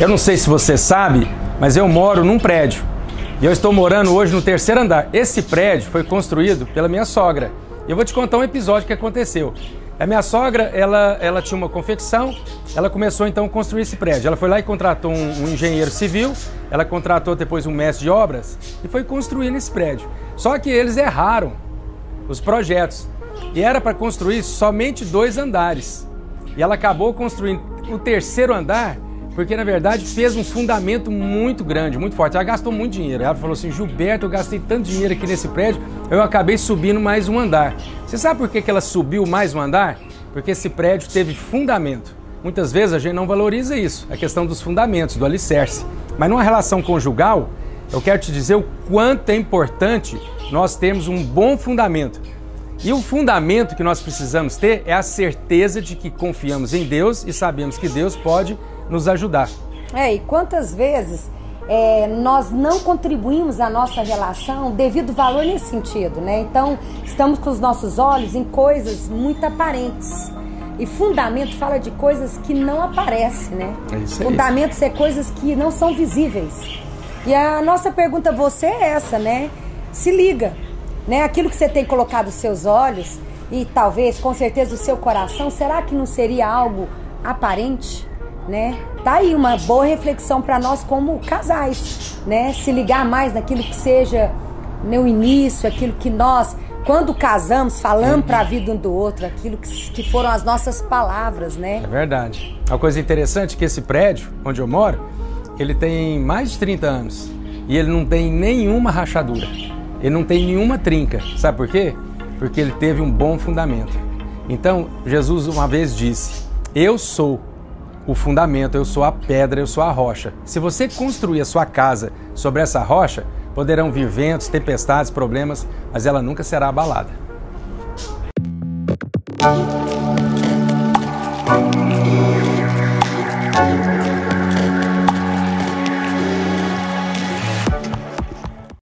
Eu não sei se você sabe, mas eu moro num prédio. E eu estou morando hoje no terceiro andar. Esse prédio foi construído pela minha sogra. E eu vou te contar um episódio que aconteceu. A minha sogra, ela, ela tinha uma confecção, ela começou então a construir esse prédio. Ela foi lá e contratou um, um engenheiro civil, ela contratou depois um mestre de obras e foi construindo esse prédio. Só que eles erraram os projetos. E era para construir somente dois andares. E ela acabou construindo o terceiro andar porque na verdade fez um fundamento muito grande, muito forte. Ela gastou muito dinheiro. Ela falou assim: Gilberto, eu gastei tanto dinheiro aqui nesse prédio, eu acabei subindo mais um andar. Você sabe por que, que ela subiu mais um andar? Porque esse prédio teve fundamento. Muitas vezes a gente não valoriza isso, a questão dos fundamentos, do alicerce. Mas numa relação conjugal, eu quero te dizer o quanto é importante nós termos um bom fundamento. E o fundamento que nós precisamos ter é a certeza de que confiamos em Deus e sabemos que Deus pode nos ajudar. É, e quantas vezes é, nós não contribuímos à nossa relação devido valor nesse sentido, né? Então, estamos com os nossos olhos em coisas muito aparentes. E fundamento fala de coisas que não aparecem, né? É isso aí. Fundamentos é coisas que não são visíveis. E a nossa pergunta a você é essa, né? Se liga, né? Aquilo que você tem colocado os seus olhos e talvez, com certeza, o seu coração, será que não seria algo aparente? Né? Tá aí uma boa reflexão para nós como casais, né? Se ligar mais naquilo que seja no início, aquilo que nós, quando casamos, falamos para a vida um do outro, aquilo que, que foram as nossas palavras, né? É verdade. Uma coisa interessante é que esse prédio onde eu moro, ele tem mais de 30 anos e ele não tem nenhuma rachadura. Ele não tem nenhuma trinca. Sabe por quê? Porque ele teve um bom fundamento. Então, Jesus uma vez disse: Eu sou o fundamento, eu sou a pedra, eu sou a rocha. Se você construir a sua casa sobre essa rocha, poderão vir ventos, tempestades, problemas, mas ela nunca será abalada.